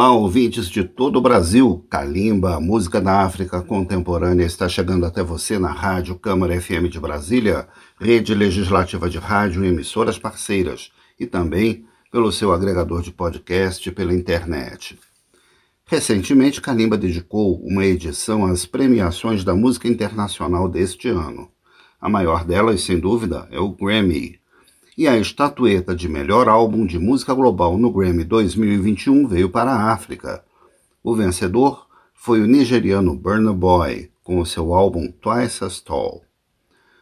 Olá, ouvintes de todo o Brasil. Kalimba, música da África contemporânea, está chegando até você na Rádio Câmara FM de Brasília, rede legislativa de rádio e emissoras parceiras, e também pelo seu agregador de podcast pela internet. Recentemente, Kalimba dedicou uma edição às premiações da música internacional deste ano. A maior delas, sem dúvida, é o Grammy, e a estatueta de melhor álbum de música global no Grammy 2021 veio para a África. O vencedor foi o nigeriano Burna Boy, com o seu álbum Twice as Tall.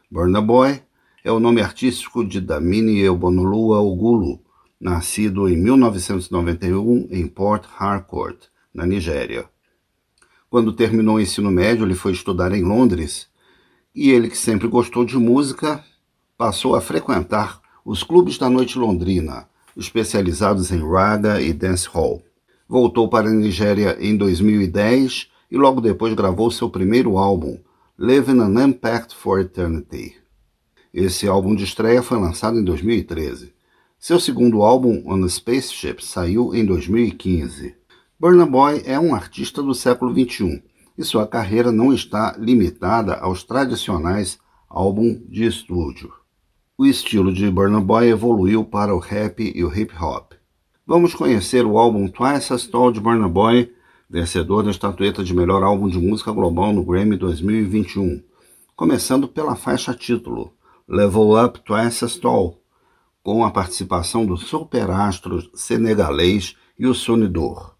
Burna Boy é o nome artístico de Damini Ebonolua Ogulu, nascido em 1991 em Port Harcourt, na Nigéria. Quando terminou o ensino médio, ele foi estudar em Londres e ele, que sempre gostou de música, passou a frequentar os clubes da noite londrina, especializados em raga e dancehall. Voltou para a Nigéria em 2010 e logo depois gravou seu primeiro álbum, Living an Impact for Eternity. Esse álbum de estreia foi lançado em 2013. Seu segundo álbum, On a Spaceship, saiu em 2015. Burna Boy é um artista do século XXI e sua carreira não está limitada aos tradicionais álbuns de estúdio o estilo de Burna Boy evoluiu para o rap e o hip hop. Vamos conhecer o álbum Twice as Tall de Burna Boy, vencedor da estatueta de melhor álbum de música global no Grammy 2021, começando pela faixa título Level Up Twice as Tall, com a participação do superastro senegalês Youssou N'Dour.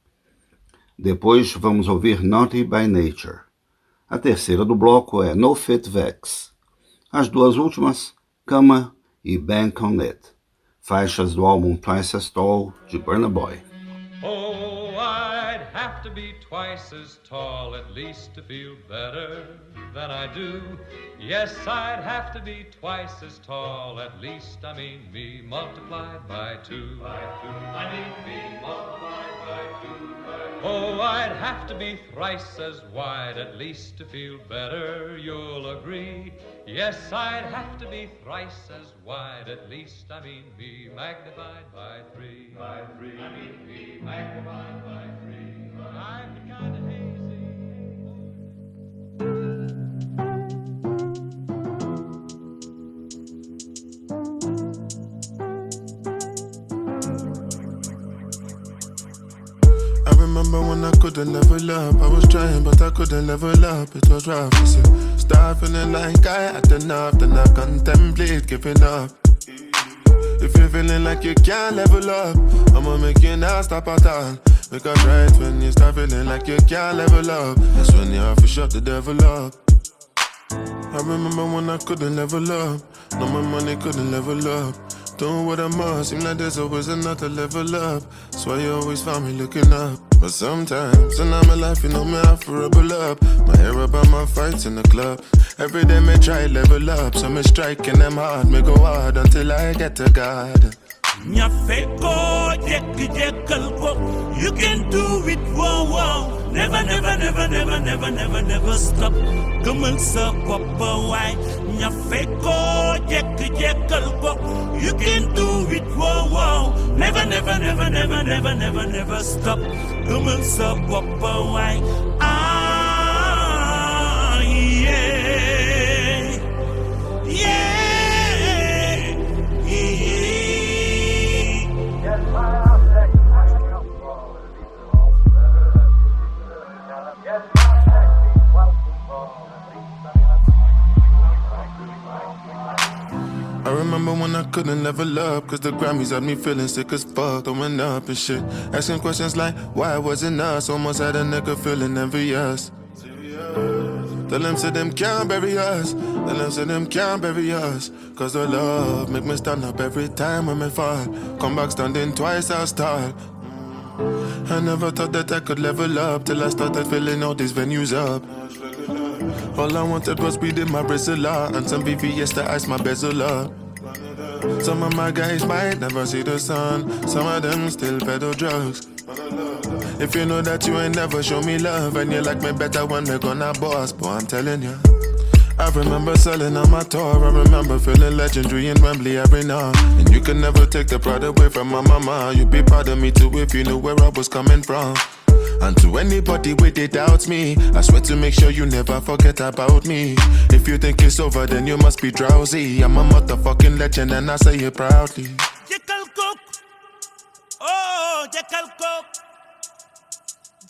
Depois vamos ouvir Naughty by Nature. A terceira do bloco é No Fit Vex. As duas últimas Cama e Bank on It, faixas do álbum Twice as Tall de Burna Boy. Oh, have to be twice as tall at least to feel better than I do. Yes, I'd have to be twice as tall at least, I mean me multiplied by two. By two. I mean me multiplied by two. Oh, I'd have to be thrice as wide at least to feel better, you'll agree. Yes, I'd have to be thrice as wide at least, I mean me magnified by three. By three. I mean me magnified by three. Couldn't level up. I was trying, but I couldn't level up. It was rough. You see, start feeling like I had enough, then I contemplate giving up. If you're feeling like you can't level up, I'ma make you not stop at all. Because right when you start feeling like you can't level up, that's when you have to shut the devil up. I remember when I couldn't level up, no my money couldn't level up. Doing what I must, seem like there's always another level up. That's why you always find me looking up. But sometimes, and I'm life, you know me, I for rebel up. My hair about my fights in the club. Every day, me try level up. So me striking them hard, me go hard until I get to God. Nyafeko, jekki jekkal ko. You can do it, wow, wow. Never, never, never, never, never, never, never stop. Gëmal sa bopp waay. Nyafeko, jekki jekkal ko. You can do it, wow, wow. Never, never, never, never, never, never, never stop. Gëmal sa bopp waay. Ah, yeah. Yeah. Remember when I couldn't level up, cause the Grammys had me feeling sick as fuck, throwing up and shit. Asking questions like, why wasn't us? Almost had a nigga feeling envious. Tell them say them can't bury us. Tell them say them can't bury us. Cause the love make me stand up every time when me fall. Come back standing twice as tall. I never thought that I could level up till I started filling all these venues up. All I wanted was weed in my Brazil and some VVS to ice my bezel up. Some of my guys might never see the sun. Some of them still peddle drugs. If you know that you ain't never show me love and you like me better when we're gonna boss, boy, I'm telling you. I remember selling on my tour. I remember feeling legendary in Wembley every now. And you can never take the pride away from my mama. You'd be proud of me too if you knew where I was coming from. And to anybody with it doubts me, I swear to make sure you never forget about me. If you think it's over, then you must be drowsy. I'm a motherfucking legend and I say it proudly. Jekyll Cook. Oh, Jekyll Cook.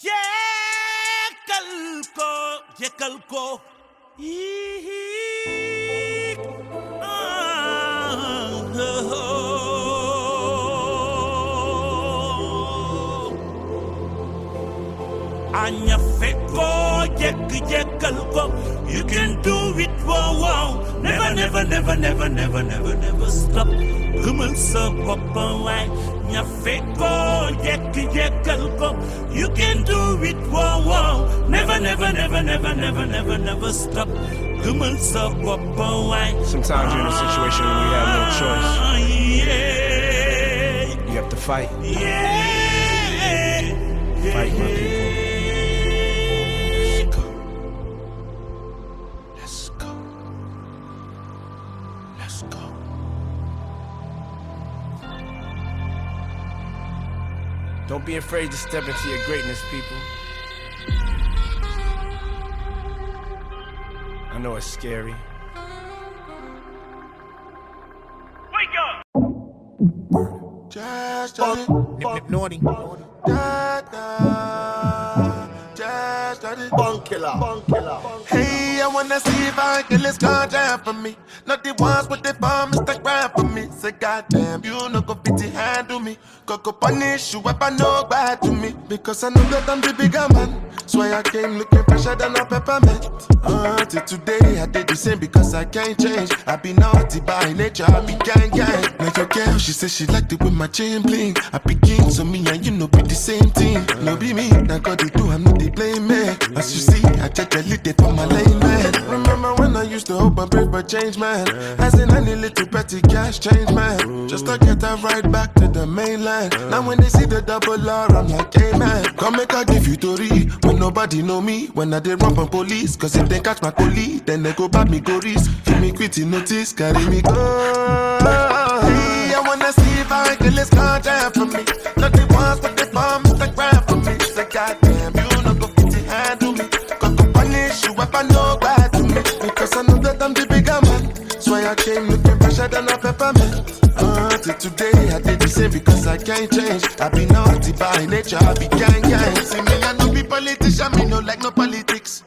Jekyll Cook. Jekyll Cook. Oh. Anya feko jek jekkal ko. You can do it wow wow. Never never never never never never never stop. Gumal sa papa wai Nya feko jek jekkal ko. You can do it wow wow. Never never never never never never never stop. Gumal sa papa wai Sometimes you're in a situation where you have no ah, choice. Yeah. You have to fight. Yeah. Fight, my people. Don't be afraid to step into your greatness, people. I know it's scary. Just done it. Nip, nip, naughty. Da, da. Just done killer. Bun killer. Hey, I wanna see if I can this ganja for me. Not the ones with the bomb, Mr. Grind for me. Say, goddamn, you no go fit to handle me. Go punish you if I know bad to me. Because I know that I'm the bigger man. So I came looking fresher than a peppermint. Until today, I did the same because I can't change. I be naughty by nature, I be gang gang. Now your girl, she said she liked it with my chain bling. I be king, so me and you know be the same thing. No be me, now God they do, I'm not they blame me. As you see, I check a little for my lane man. Remember when I used to hope and pray for change, man? As in any little petty cash change, man. Just to get that right back to the mainland. Now when they see the double R, I'm like, hey man, come make I give you Tori. When nobody know me, when I did run from police. Cause if they catch my collie, then they go back me go risk. Give me quitty notice, carry me go. Hey, I wanna see if I can let's contact for me. Not the ones but the bombs that grab for me. Say, goddamn, you know go fit to handle me. Go go punish you if I know bad to me. Because I know that I'm the bigger man. So I came looking fresher than a peppermint. Today I did the same because I can't change. I be naughty by nature, I be gang gang. See me, I no be politician, me no like no politics.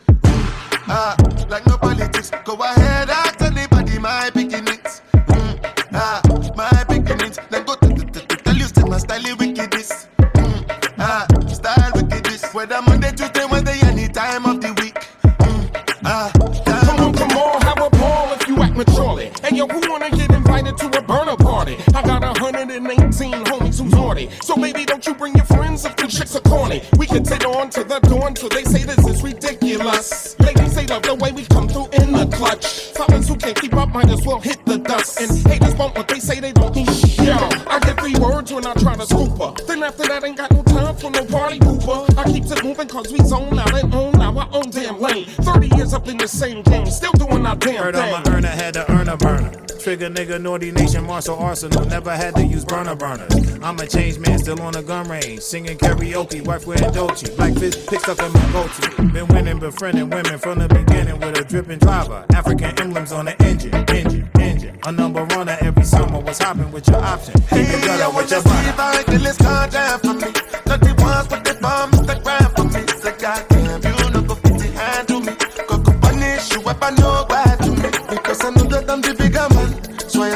Ah, like no politics. Go ahead, ask anybody my beginnings. Mm, ah, my beginnings. Then go the tell you my style wickedness. Mm, ah, style wickedness. Whether corny. We can sit on to the dawn till they say this is ridiculous. Ladies say love the way we come through in the clutch. Fellas who can't keep up might as well hit the dust. And haters bump what they say they don't need. Yo, I get three words when I try to scoop her. Then after that ain't got no time for no party pooper. I keeps it moving cause we zone out and own our own damn lane. 30 years up in the same game, still doing our damn Heard thing. a earner, had to earn a burner. Trigger nigga, naughty nation, martial arsenal. Never had to use burner burners. I'm a change man, still on the gun range. Singing karaoke, wife wearing Dolce. Black fish picked up in my goatee. Been winning, befriending women from the beginning with a dripping driver. African emblems on the engine, engine, engine. A number runner every summer was hopping with your option. Hey, gutter wanna with your see I can let's contact for me. Not the ones with the bombs that grab for me. Say, goddamn, you know go fit to me. Go go punish you if I know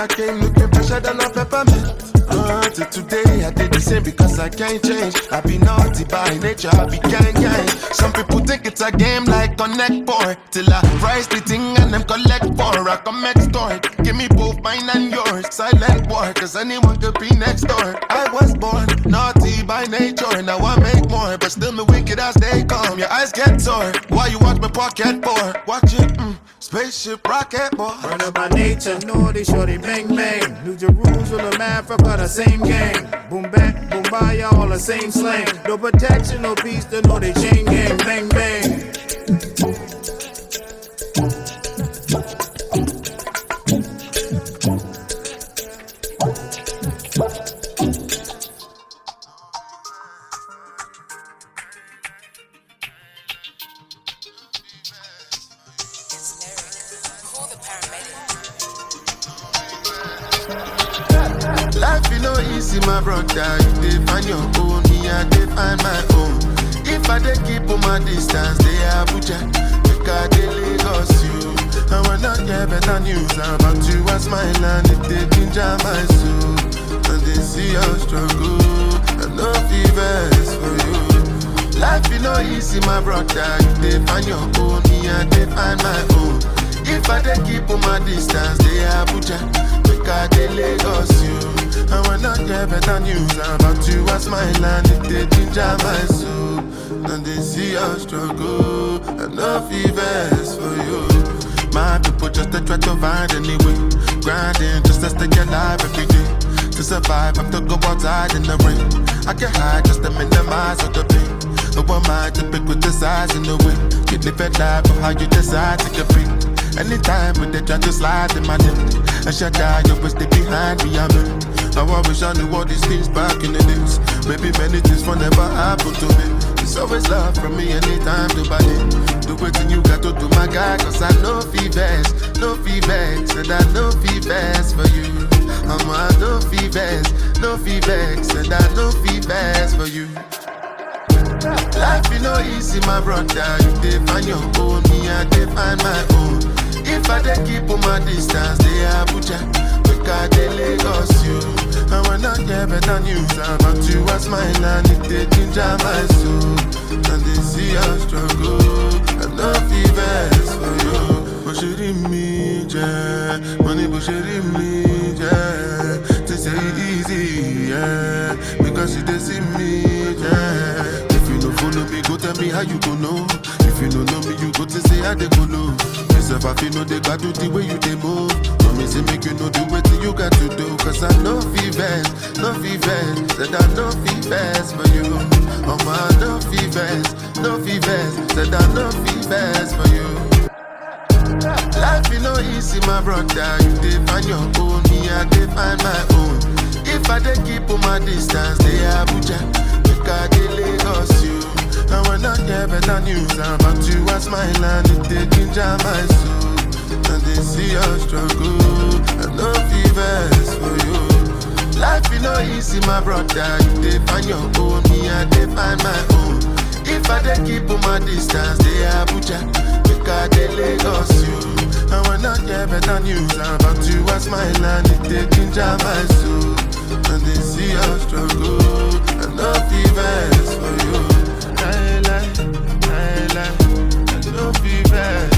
I came looking fresher than peppermint. Uh, till today I did the same because I can't change. I be naughty by nature, I be gang gang. Some people think it's a game like Connect Boy. Till I rise the thing and them collect for. I come extort. Give me both mine and yours. Silent boy, cause anyone could be next door. I was born naughty by nature. Now I make more, but still me wicked as they come. Your eyes get sore. Why you watch my pocket for? Watch it, mm, spaceship rocket boy. Burner by nature, naughty, shorty, bang bang. New Jerusalem, Africa, the same gang. Boom back, boom by, all the same slang. No protection, no peace, the naughty chain gang. Bang bang. I my own. If I dey keep on my distance, they Abuja, make I dey Lagos you. I get better news about you, I smile and it dey ginger my soul. And they see your struggle, and no fevers for you. Life you know easy, my brother. You dey find your own, me I dey find my own. If I dey keep on my distance, they Abuja, make I dey Lagos you. I get better news about you, I smile and it dey ginger my soul. And they see your struggle, no fevers for you. My people just to try to find any way, grinding just to stay alive every day. To survive, I have to go outside in the rain. I can hide just to minimize all the pain. No one mind to pick with the size in the way. You live a life of how you decide to compete. Anytime when they try to slide in my lip, I shut down, you always stay behind me, I'm in. Now I wish I knew all these things back in the days. Maybe many things will never happen to me. It's always love from me anytime to buy it. Do what you got to do, my guy, cause I know fevers, no fevers, and I know fevers for you. I'm a no fevers, no fevers, and I know fevers for you. Life is no easy, my brother. You dey find your own, me I dey find my own. If I dey keep on my distance, they Abuja, make I dey Lagos you. I get better news about you, I smile and it dey ginger my soul. And they see your struggle, and no fevers for you. Bó ṣe rí mi jẹ́, mo ní bó ṣe rí mi jẹ́. They say easy, yeah, because you dey see me, yeah. If you don't follow me, go tell me how you go know. If you no know me, you go to say how they go know. Yourself, I feel no they got do the way you they move. Promise to make you know the way you got to do. Cause I know fevers, no fevers, said I know fevers for you. Oh my, no fevers, no fevers, said I know fevers for you. Life is no easy, my brother. You dey find your own, me I dey find my own. If I dey keep on my distance, they Abuja, make I dey Lagos you. I get better news about you, I smile and it dey ginger my soul. And they see your struggle, and no fevers for you. Life is no easy, my brother. You dey find your own, me I dey find my own. If I dey keep on my distance, they Abuja, I dey Lagos you. I get better news about you, I smile and it dey ginger my soul. And they see your struggle, and no fevers for you. No fevers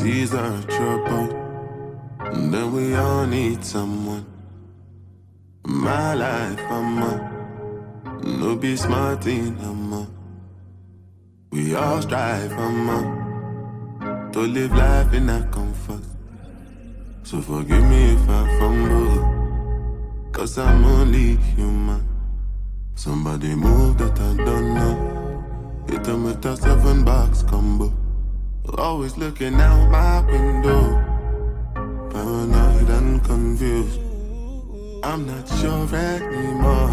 seas are trouble, and then we all need someone. My life, I'm a no be smart in I'm a. We all strive, I'm a to live life in that comfort. So forgive me if I fumble. Cause I'm only human. Somebody move that I don't know. With a seven box combo. Always looking out my window. Paranoid and confused. I'm not sure anymore.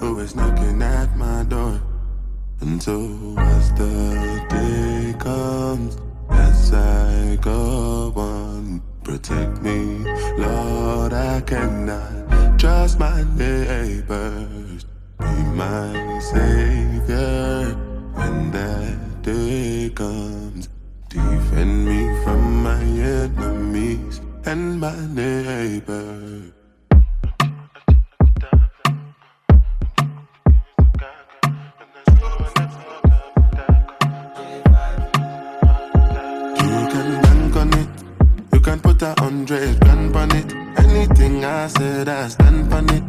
Who is knocking at my door? And so as the day comes, as I go on, protect me, Lord. I cannot trust my neighbors. Be my savior and that day comes. Defend me from my enemies and my neighbor. You can bank on it. You can put a hundred grand on it. Anything I said, I stand on it.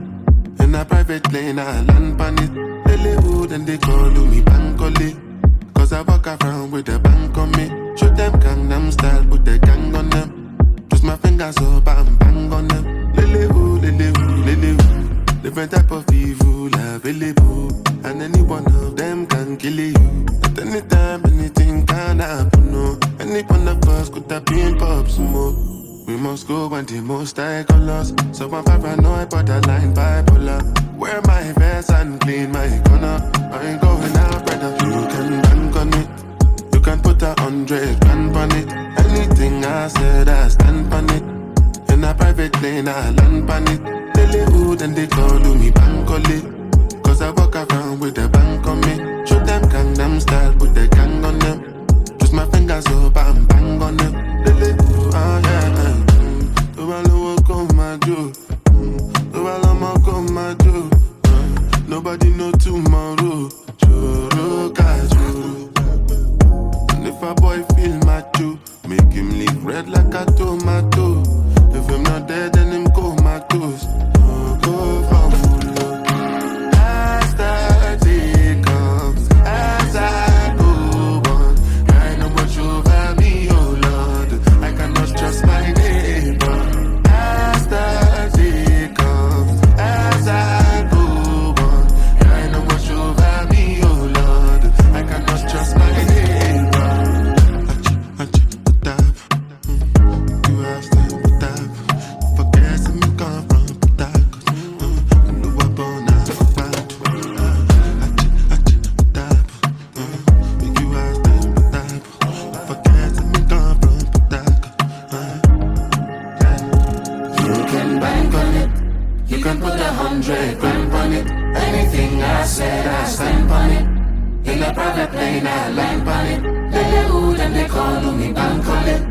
In a private plane, I land on it. Lilywood and they call me Bankole. Cause I walk around with a bank on me. Show them Gangnam style, put the gang on them. Twist my fingers up and bang on them. Lilywood, Lilywood, Lilywood. Different type of evil available. And any one of them can kill you. At any time, anything can happen. No. Any one of us could have been pop smoke. We must go when the most I colors. So I'm paranoid, borderline bipolar. Wear my vest and clean my corner. I ain't going out, brother. You can bank on it. You can put a hundred grand on it. Anything I said, I stand on it. In a private plane, I land on it. Lilywood and they call me Bankole. Cause I walk around with a bank on me. Show them Gangnam style, put the gang on them. Twist my fingers up and bang on them. Lilywood, ah yeah. yeah. Mm. Tó bá lówó kó máa red like a tomato. Can put a hundred grand on it Anything I said I stand on it In a private plane I land on it Lilywood and they call me bank on it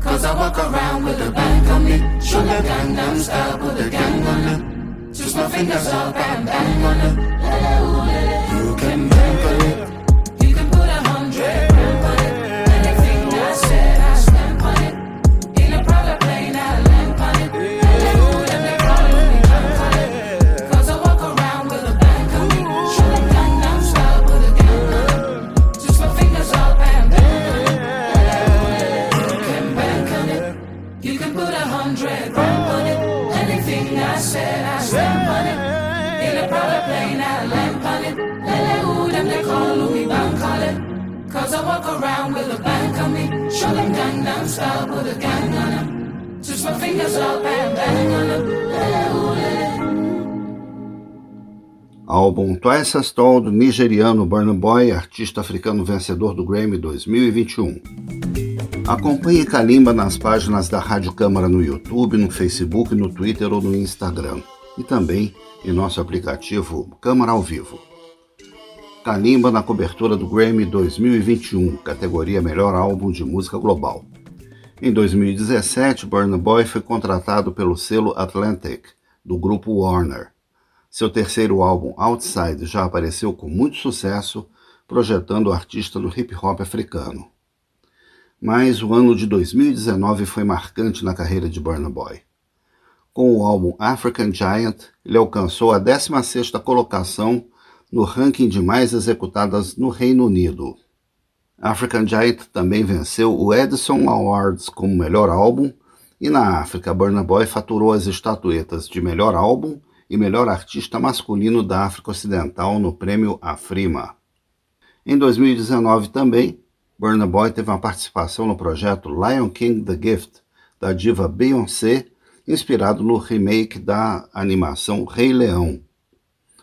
Cause I walk around with a bank on me. Show the Gangnam style, put the gang on them. Twist my fingers up and bang on them. You can bank on it. A walk around with a bank on me. Show them Gangnam style, put a gang on them. My fingers up and bang on them. Álbum Twice as Tall do nigeriano Burna Boy, artista africano vencedor do Grammy 2021. Acompanhe Kalimba nas páginas da Rádio Câmara no YouTube, no Facebook, no Twitter ou no Instagram. E também em nosso aplicativo Câmara ao Vivo. Kalimba na cobertura do Grammy 2021, categoria Melhor Álbum de Música Global. Em 2017, Burna Boy foi contratado pelo selo Atlantic, do grupo Warner. Seu terceiro álbum, Outside, já apareceu com muito sucesso, projetando o artista do hip hop africano. Mas o ano de 2019 foi marcante na carreira de Burna Boy. Com o álbum African Giant, ele alcançou a 16ª colocação no ranking de mais executadas no Reino Unido. African Giant também venceu o Edison Awards como melhor álbum e na África, Burna Boy faturou as estatuetas de melhor álbum e melhor artista masculino da África Ocidental no prêmio Afrima. Em 2019 também, Burna Boy teve uma participação no projeto Lion King The Gift, da diva Beyoncé, inspirado no remake da animação Rei Leão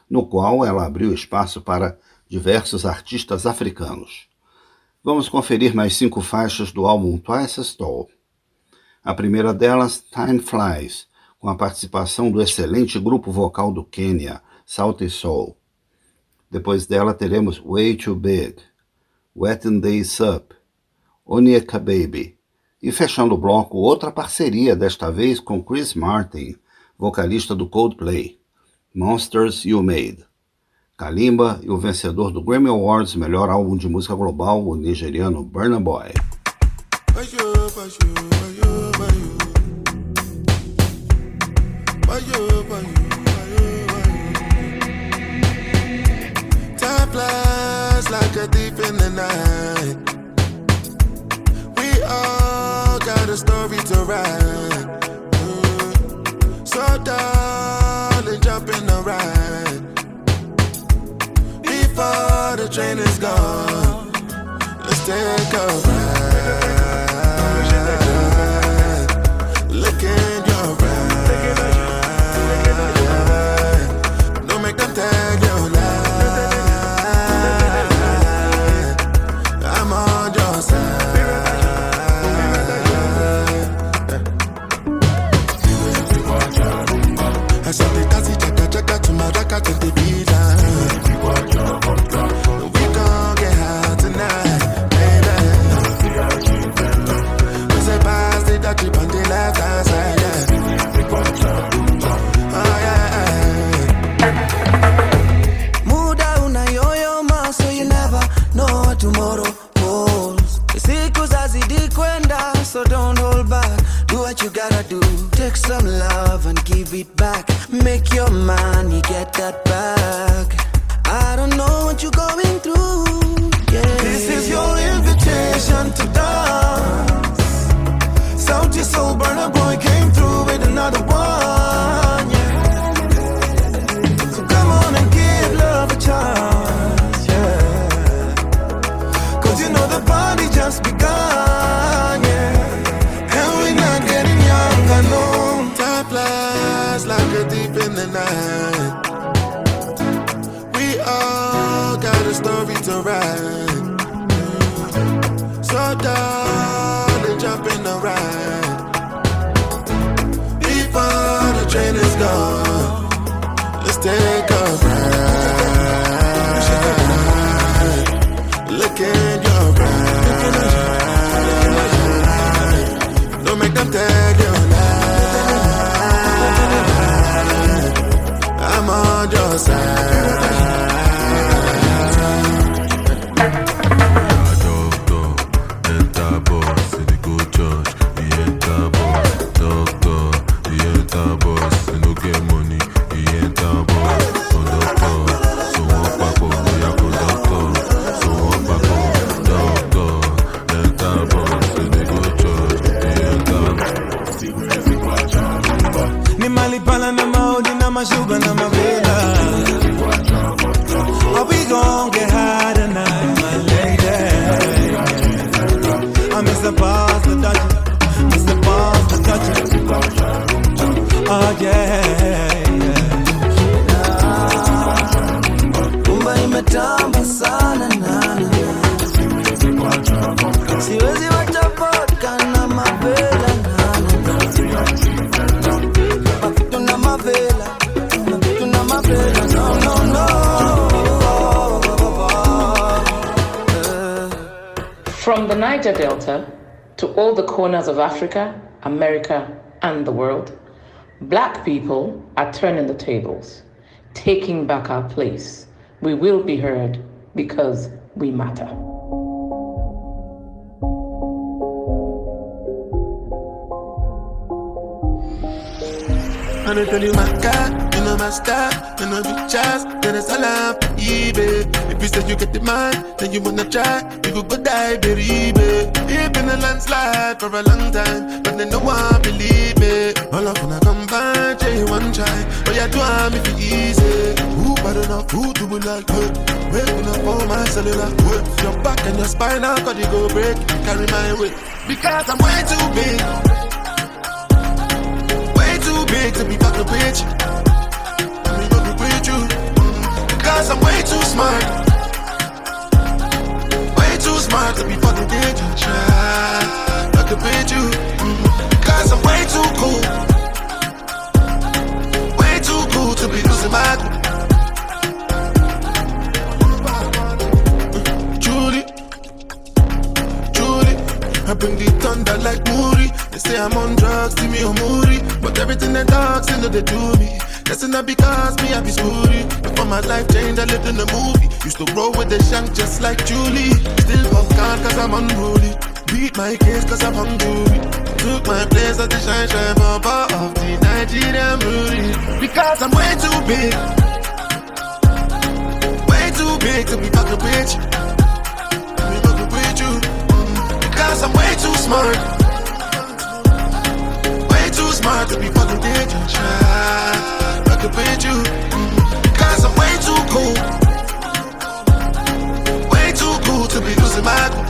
no qual ela abriu espaço para diversos artistas africanos. Vamos conferir mais cinco faixas do álbum Twice as Tall. A primeira delas, Time Flies, com a participação do excelente grupo vocal do Quênia, Salty Soul. Depois dela teremos Way Too Big, Wet Days Up, Onyeka Baby. E fechando o bloco, outra parceria, desta vez com Chris Martin, vocalista do Coldplay. Monsters You Made. Kalimba e o vencedor do Grammy Awards Melhor Álbum de Música Global, o nigeriano Burna Boy. Got a story to write. Mm. So dark. Train is gone, let's take a ride. Africa, America, and the world, black people are turning the tables, taking back our place. We will be heard because we matter. Know my style, you know big chance, then it's up, baby. If you say you get the man, then you wanna try, you could go die, baby. It been a landslide for a long time, but then no one believe me. All up when I come back, J one try, but you do I'm if it easy. Who bad enough, who do it like good? Waking up on my cellular, good. Your back and your spine, could you go break? Carry my weight, because I'm way too big Way too big to be fucking with Because I'm way too smart. Way too smart to be fucking with you. Try fucking with you. Mm. Because I'm way too cool. Way too cool to be losing my cool. Mm. Judy, Judy, I bring the thunder like Moody. They say I'm on drugs, see me on Moody. But everything they talk, still know they do me. That's not because me be smoothie. Before my life changed, I lived in a movie. Used to roll with the shank just like Julie. Still fuck God cause I'm unruly. Beat my case cause I'm hungry. Took my place at the shine shine bar of the Nigerian Rudy. Because I'm way too big. Way too big to be fucking with you. Be fucking with you. Mm. Because I'm way too smart Way too smart to be fucking with you. Try fucking with you. Cause I'm way too cool. Way too cool to be losing my cool.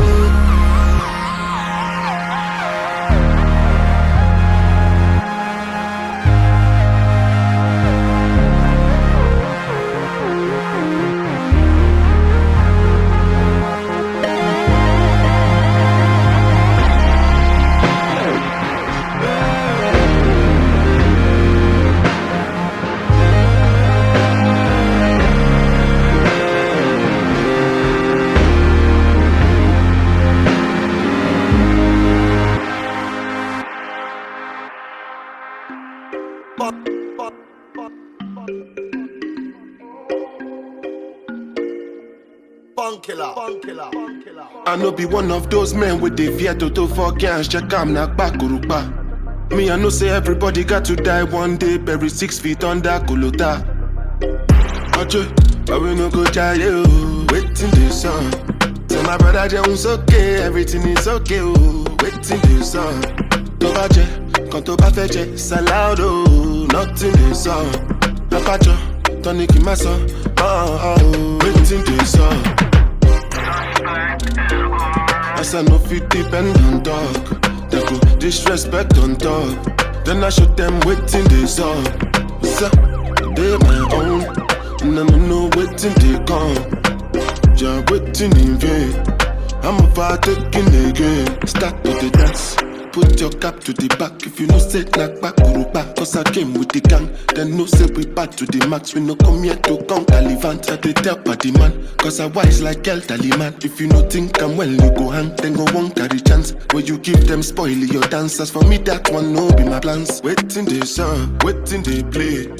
I no be one of those men with the fear to to for gangs, check am na bakuruba. Me, I know say everybody got to die one day, bury six feet under Kolota. Oje, but we no go jail, oh, waiting this song. Tell my brother Jones okay, everything is okay, oh, waiting bá jẹ, kan tó bá fẹ́ jẹ, salad, oh, nothing this song. Abájọ, tonic in my son, oh, oh, waiting this song. I know fit depend on dog. They go disrespect on dog. Then I show them waiting this up. So they my own. And I don't know waiting they come. Yeah, waiting in vain. I'm about taking again. Start to the dance. Put your cap to the back if you know say knock back back. Cause I came with the gang. Then no say we back to the max. We no come here to come Calivant. I they tell party man. Cause I wise like elderly man. If you no think I'm well, you go hang. Then go one carry chance. Where you give them spoil your dancers. For me, that one no be my plans. Waiting they song, waiting they play.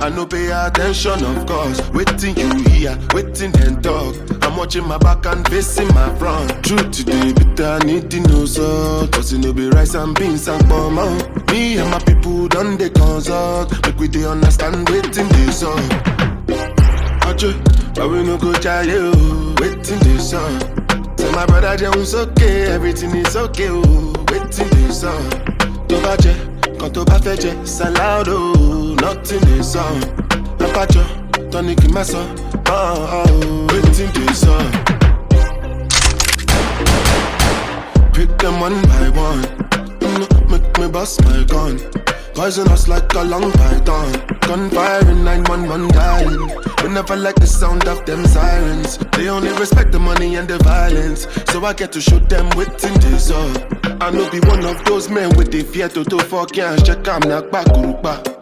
I no pay attention, of course. Waiting you hear, waiting and talk. I'm watching my back and facing my front. Truth today, but I need to know so. Cause it no be rice and beans and bomb oh. Me and my people done the consult. Oh. Make we they understand waiting this up. Ache, but we no go try you. Waiting this up. Tell my brother Jones okay, everything is okay. Oh, waiting this up. Tó bá kan tó bá fẹ́ jẹ, salado, oh. nothing is on. Lápájọ, kì í má sọ, oh, waiting this up. Pick them one by one. Make me bust my gun. Poison us like a long python. Gunfire in 911 dying. We never like the sound of them sirens. They only respect the money and the violence. So I get to shoot them with up. I know be one of those men with the fear to do fuck yeah, check I'm not back uh.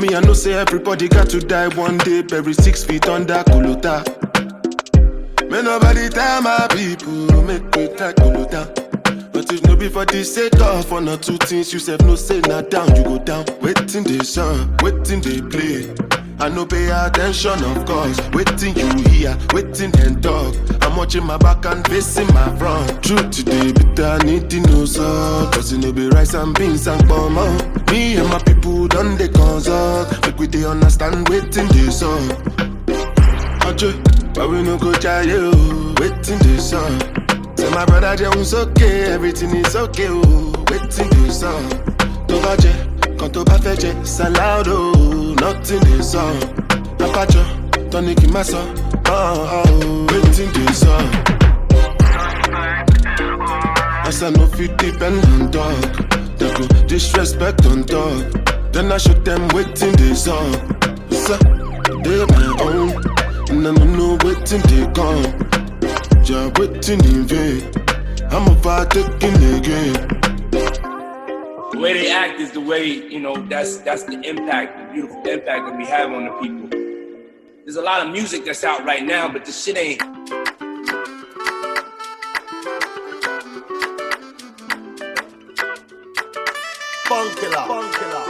Me, I know say everybody got to die one day, bury six feet under Kuluta. May nobody tell my people, make me take Kuluta. But if no be for the sake of one two things, you said no say not down, you go down. Waiting they song, waiting they play. I no pay attention, of course. Waiting you hear, waiting and talk. I'm watching my back and facing my front. Truth today, but I need to know so. Cause it no be rice and beans and bomb. Me and my people done the consult. Make we they understand waiting this up. Ache, but we no go try you. Oh. Waiting this up. Tell my brother Jones okay, everything is okay. Oh, waiting this jẹ, kan tó bá fẹ́ jẹ, salado, nothing is on. Kì í má sọ, oh, waiting this up. As I no fit depend on dog, they go disrespect on dog. Then I show them waiting this up. So, they my own, and I don't know waiting they come. Yeah, waiting in vain. I'm about taking again. The way they act is the way, you know, that's that's the impact, beautiful impact that we have on the people. There's a lot of music that's out right now, but the shit ain't Funkilla. Funkilla.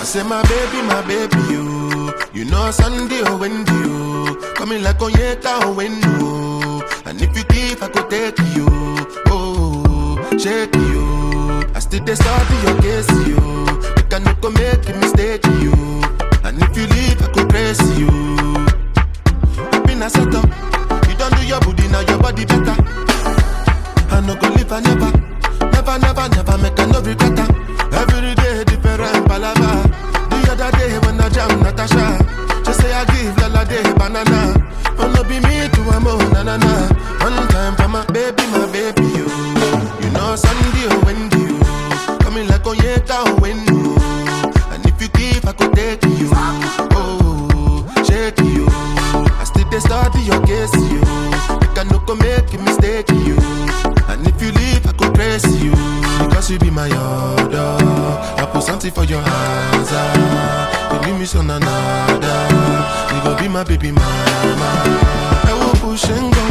I say my baby, my baby, you. You know Sunday oh, or Wendy, you. Coming like Onyeka or Wendo. And if you give, I could take you. Oh, shake you. I still they study your case, you. You cannot go make a mistake, you. And if you leave, I could press you. Happiness set up. You don't do your booty, now your body better. I no go live, I never. Never, never, never make a no. Every day different palava. The other day when I jam Natasha, I give Lala day banana. Oh no be me to a mo na na na. One time for my baby, my baby you. You know Sunday or Wendy you. Coming like Onyeka or Wendo. And if you give, I could take you. Oh, shake you. I still they study your case you. You can no go make a mistake you. And if you leave, I could praise you. Because you be my order. I put something for your hands. Ah. You give me another. You go be my baby mama. I will push and go,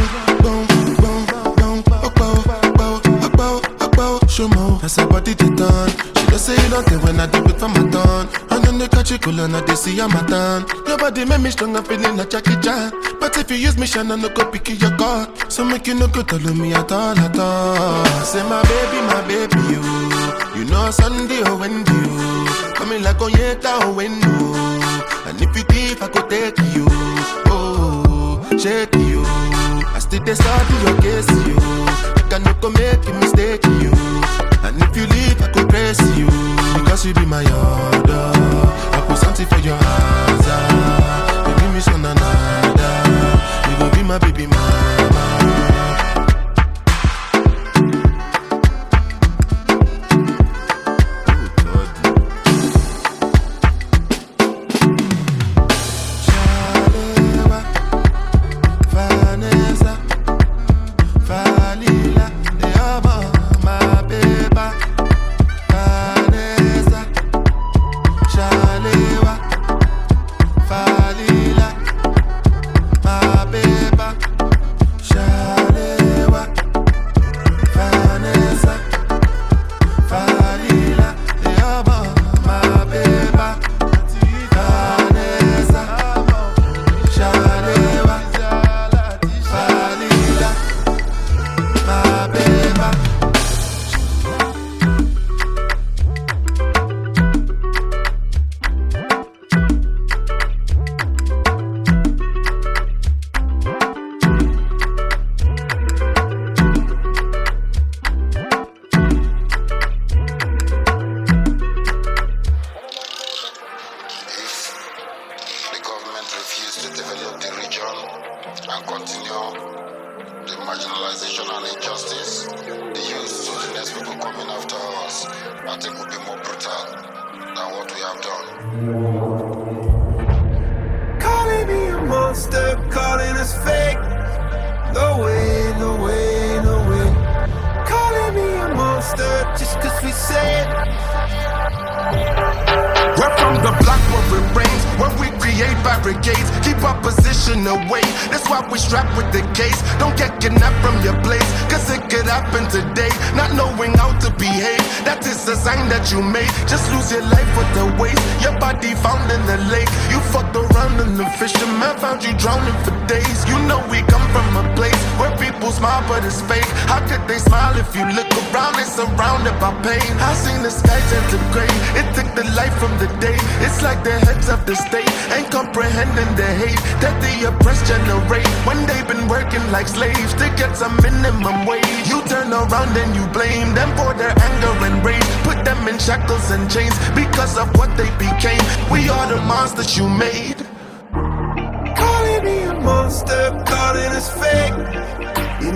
go, boom, boom, boom, bow, bow, bow, bow, show more. That's her body to turn. She don't say nothing when I do it for my turn. And then they catch it cool and I see I'm a turn. Your body make me strong, I'm feeling like Jackie Chan. But if you use me, shine, no go pick your card. So make you no go tell me at all, at all. Say my baby, my baby, you. You know Sunday oh, or Wendy, you. Coming like on yet or oh, Wendy. If I could take you. Oh, shake you. I still they study your case, you. You can no go make a mistake, you. And if you leave, I could press you. Because you be my order. I put something for your ah. You give me some another. You go be my baby mama.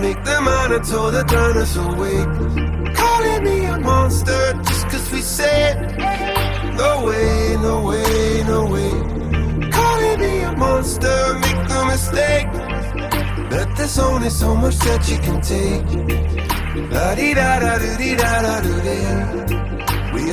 Make them monitor the turn us awake. Calling me a monster just cause we said no way, no way, no way. Calling me a monster, make no mistake. But there's only so much that you can take. La di da da do di da da do day.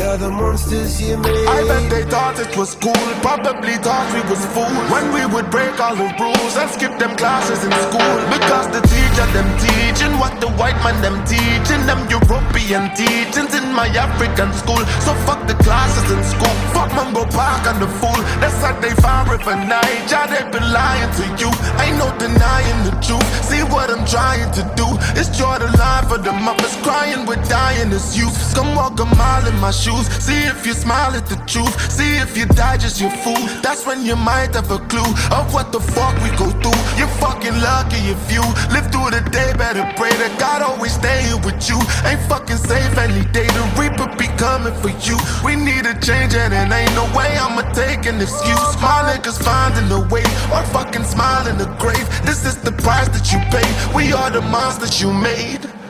The monsters you made. I bet they thought it was cool, probably thought we was fools when we would break all the rules and skip them classes in school. Because the teacher them teaching what the white man them teaching, them European teachings in my African school. So fuck the classes in school, fuck Mungo Park and the fool. That's how they found River Niger, they been lying to you. Ain't no denying the truth. See what I'm trying to do is draw the line for the mothers crying, we're dying as youth. Come walk a mile in my shoes. See if you smile at the truth. See if you digest your food. That's when you might have a clue of what the fuck we go through. You're fucking lucky if you live through the day. Better pray that God always stay here with you. Ain't fucking safe any day. The reaper be coming for you. We need a change and it ain't no way I'ma take an excuse. My niggas finding a way or fucking smile in the grave. This is the price that you pay. We are the monsters you made.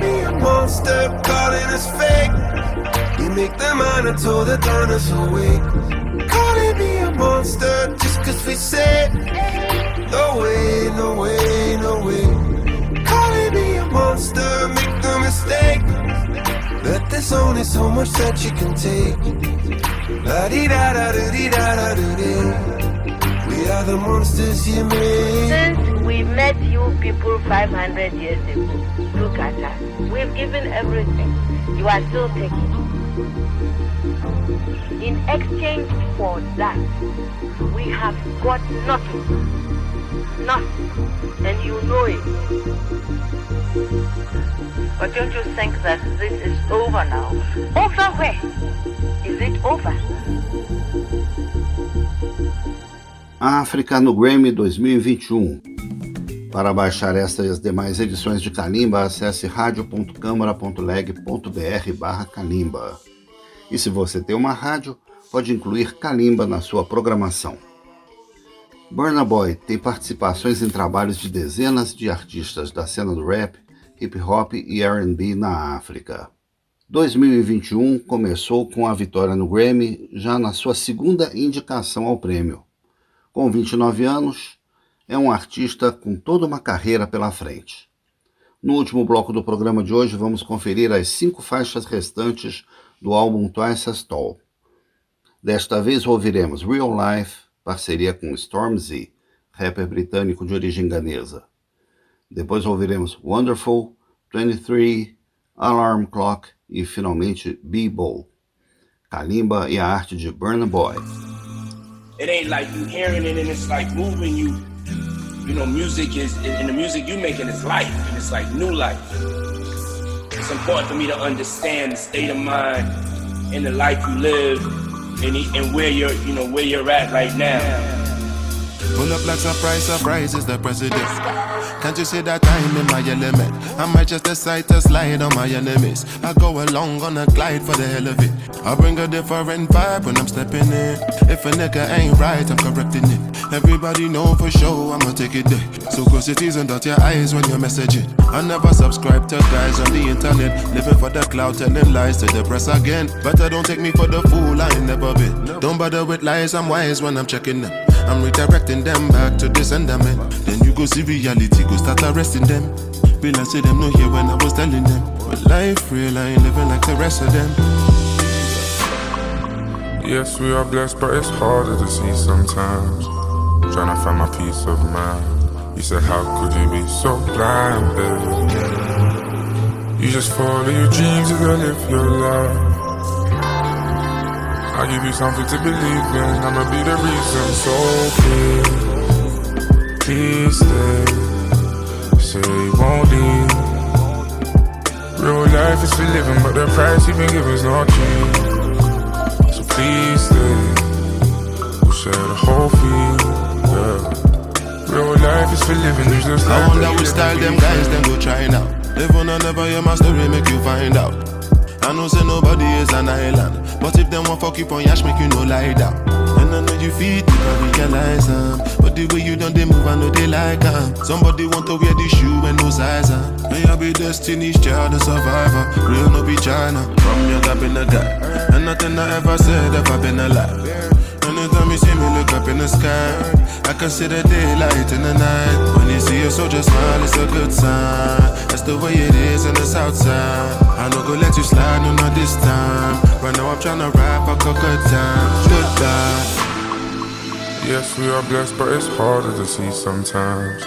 Me a monster, calling us fake. You make them monitor the turn us awake. Calling me a monster just cause we said no way, no way, no way. Calling me a monster, make no mistake. That there's only so much that you can take. La di da da do di da da do di. We are the monsters you made. Since we met you people 500 years ago, look at us. We've given everything. You are still taking. In exchange for that, we have got nothing. Nothing. And you know it. But don't you think that this is over now? Over where? Is it over? África no Grammy 2021. Para baixar esta e as demais edições de Kalimba, acesse radio.câmara.leg.br barra Kalimba. E se você tem uma rádio, pode incluir Kalimba na sua programação. Burna Boy tem participações em trabalhos de dezenas de artistas da cena do rap, hip hop e R&B na África. 2021 começou com a vitória no Grammy, já na sua segunda indicação ao prêmio. Com 29 anos, é um artista com toda uma carreira pela frente. No último bloco do programa de hoje, vamos conferir as cinco faixas restantes do álbum Twice as Tall. Desta vez ouviremos Real Life, parceria com Stormzy, rapper britânico de origem ganesa. Depois ouviremos Wonderful, 23, Alarm Clock e finalmente Be-Bowl. Kalimba e a arte de Burna Boy. It ain't like you hearing it and it's like moving you. You know, music is, and the music you making is life, and it's like new life. It's important for me to understand the state of mind and the life you live and, and where you're, you know, where you're at right now. Pull up like surprise, surprise is the president. Can't you see that I'm in my element? I might just decide to slide on my enemies. I go along on a glide for the hell of it. I bring a different vibe when I'm stepping in. If a nigga ain't right, I'm correcting it. Everybody know for sure I'ma take it there. So cross your T's and dot your eyes when you're messaging. I never subscribe to guys on the internet. Living for the cloud, telling lies to the press again. Better don't take me for the fool, I ain't never been. Don't bother with lies, I'm wise when I'm checking them. I'm redirecting them back to the sender. Then you go see reality, go start arresting them. Be like say them no here when I was telling them. But life real, I ain't living like the rest of them. Yes, we are blessed, but it's harder to see sometimes. Trying to find my peace of mind. You said, How could you be so blind, baby? You just follow your dreams, gotta live your life. I'll give you something to believe in, I'ma be the reason. So please, please stay. Say you won't leave. Real life is for living, but the price you've been given's not cheap. So please stay. We'll share the whole fee. Yeah. Real life is for living, you just I wonder which style them guys them go try now. Live on and never hear my story, make you find out. I know say nobody is an island, but if them want fuck you on yash, make you no lie down. And I know you feel it, I realize um, But the way you done they move, I know they like um. Somebody want to wear the shoe and no size um. May I be destiny's child, a survivor. Real no be China, from young I've been a guy. And nothing I ever said, ever been a lie. You see me look up in the sky, I can see the daylight in the night. When you see a soldier smile, it's a good sign. That's the way it is in the south side. I no go let you slide, no not this time. Right now I'm tryna rap a good time. Goodbye. Yes, we are blessed, but it's harder to see sometimes.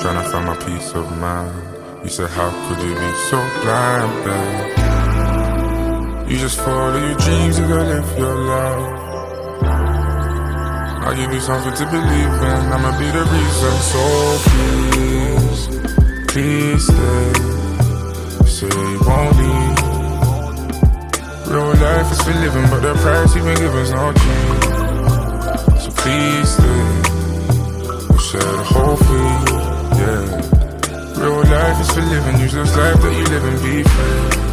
Trying to find my peace of mind. You said, How could you be so blind, babe? You just follow your dreams, you gotta live your life. I'll give you something to believe in, I'ma be the reason. So please, please stay. Say you won't leave. Real life is for living, but the price you've been given's not cheap. So please stay. We'll share the whole fee, yeah. Real life is for living, use this life that you live and be free.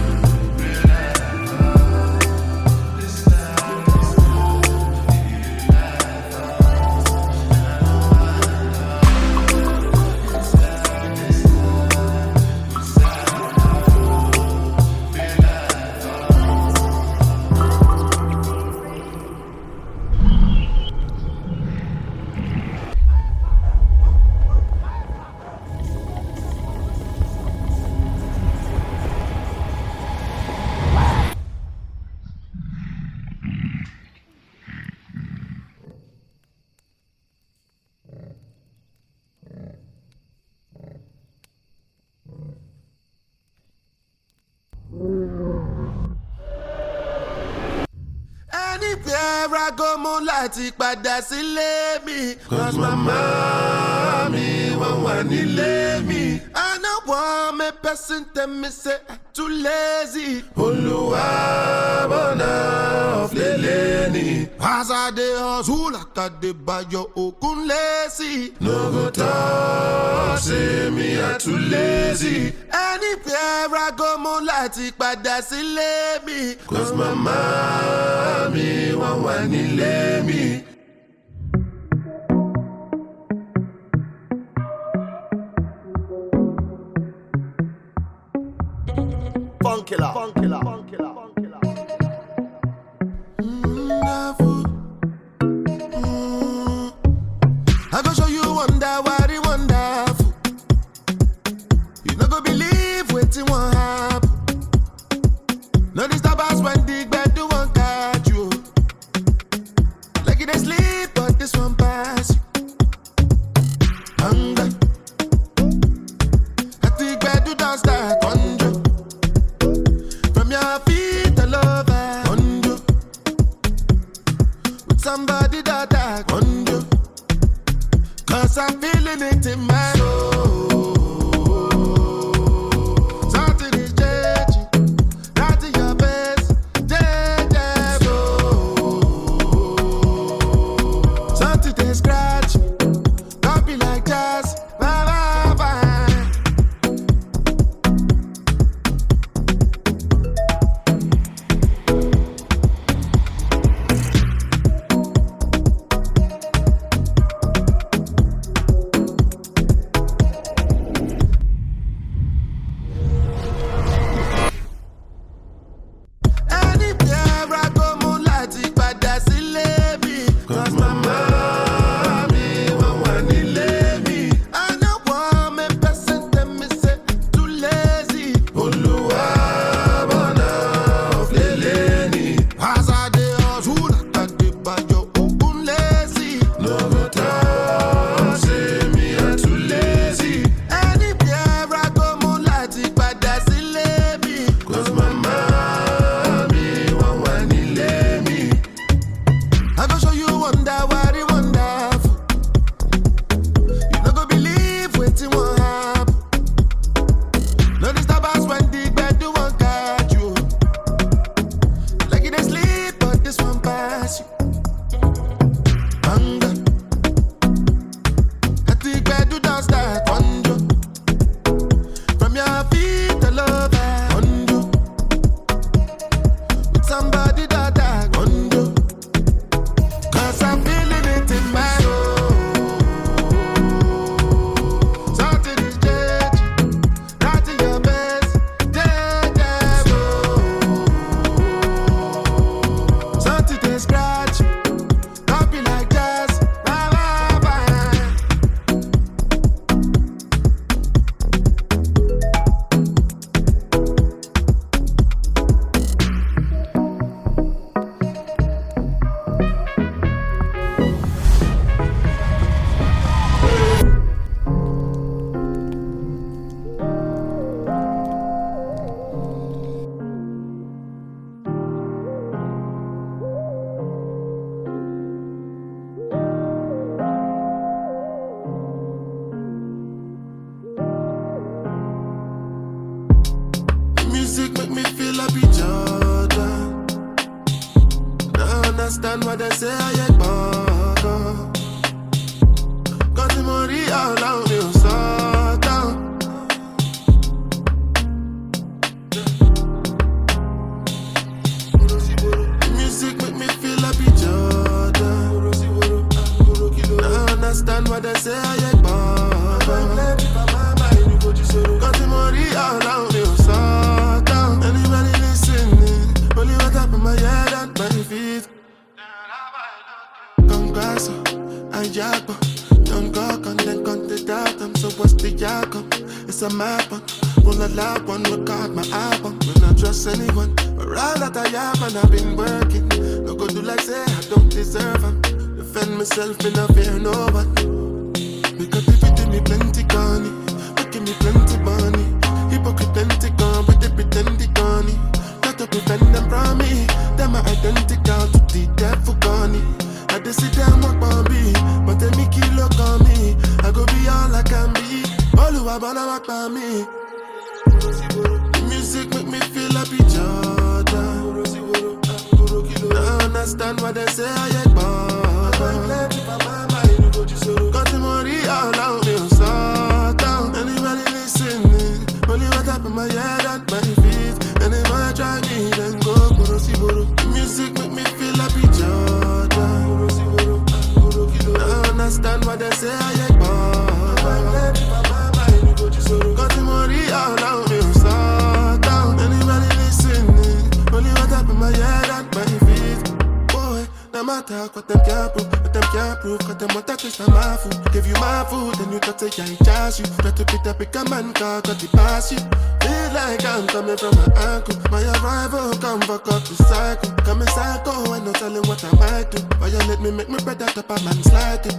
Láti padà sílé mi. Cause mama mi wọ́n wà nílé mi. Want me person tell me say I too lazy. Olúwa bọ̀nà ọ̀flẹ̀lẹ̀ ni. As I dey hustle I dey bayo okun lazy. No go talk say me I too lazy. Anywhere I go, mo láti padà sílé mi. Cause mama mi wọ́n wà nílé mi. Funkilla, funkilla, funkilla, funkilla. A big man, car, got the pass you. Feel like I'm coming from my ankle. My arrival, come fuck up the cycle. Coming psycho, ain't no telling what I might do. Violate me, make me better, top a man slide it.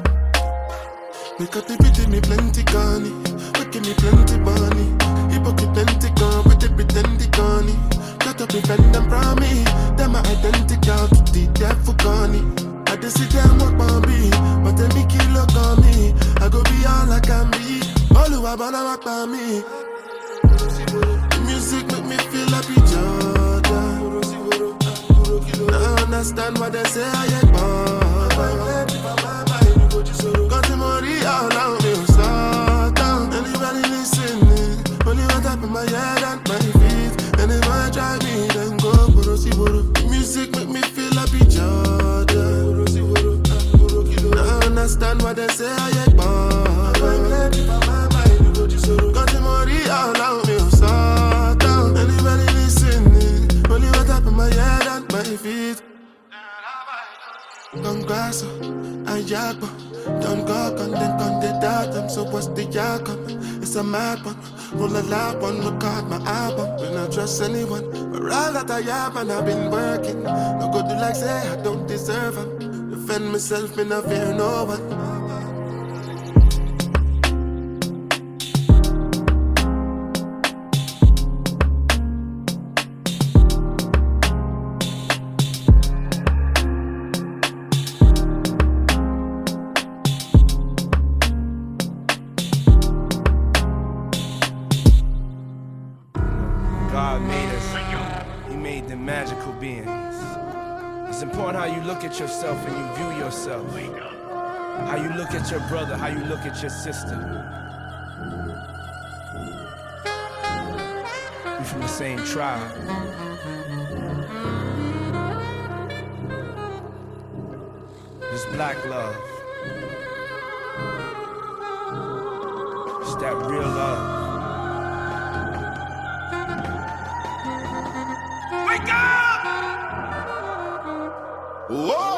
Up the pity, me plenty gunny. Making me plenty money. Hypocrite plenty gone, but they pretend they gone. Got to prevent them from me. Them are identical to the devil gone. I just sit down walk on me, but they me kill look on me. I go be all I can be. I wanna walk by me. Music make me feel be Jordan. I understand what they say I ain't bugger. Got the money all out me so down. Anybody listening? Only what up in my head and my feet. If try me, then go boro boro. Music make me feel be Jordan. I understand what they say ain't I jackpot. Don't go con then con the datum. So what's the outcome? It's a mad one. Roll a loud one, record my album. Will not trust anyone. But all that I have and I've been working. No good do like say I don't deserve them. Defend myself, me not fear no one. Magical beings. It's important how you look at yourself and you view yourself. How you look at your brother, how you look at your sister. We from the same tribe. It's black love. It's that real love. Whoa!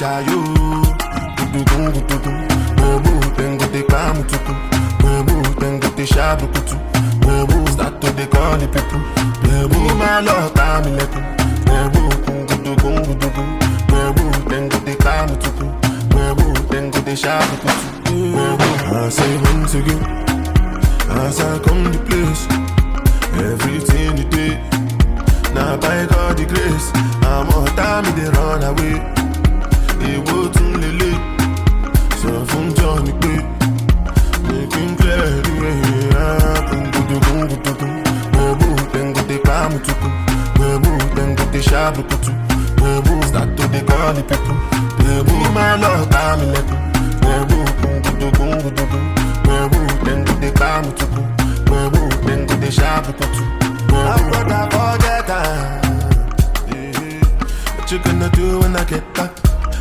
Buy or gonna when I get back?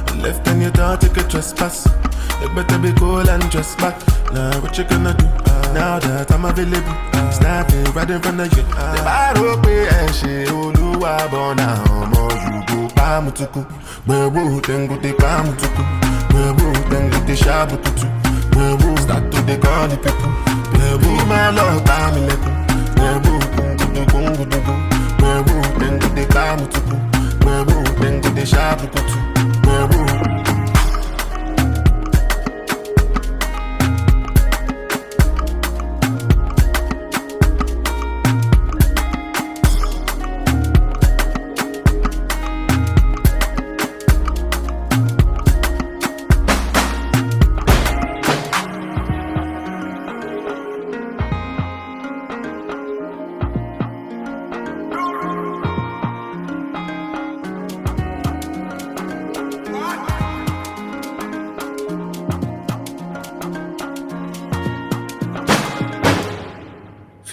I left and you don't take a trespass. You better be cool and dress back. Now what you gonna do? Now that I'm available, standing right in front of you. The baro pe ẹ ṣe olúwa bọ̀ náà ọmọ Yorùbá pàmùtùkù. Gbẹ̀wò tẹ̀ngù tẹ pàmùtùkù. Gbẹ̀wò tẹ̀ngù tẹ ṣàbùtùtù. Gbẹ̀wò start to dey call the people. Gbẹ̀wò máa lọ bá mi lẹ́kùn. Gbẹ̀wò kùngùdùkùngùdùkù. Gbẹ̀wò tẹ̀ngù tẹ pàmùtùkù. Gbẹ̀wò tẹ̀ngù tẹ ṣàbùtùtù.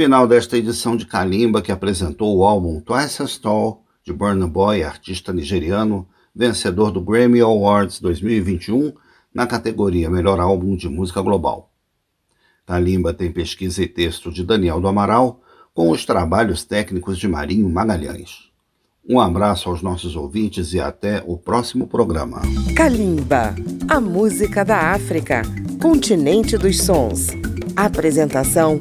Final desta edição de Kalimba, que apresentou o álbum Twice as Tall, de Burna Boy, artista nigeriano, vencedor do Grammy Awards 2021 na categoria Melhor Álbum de Música Global. Kalimba tem pesquisa e texto de Daniel do Amaral, com os trabalhos técnicos de Marinho Magalhães. Um abraço aos nossos ouvintes e até o próximo programa. Kalimba, a música da África, continente dos sons. Apresentação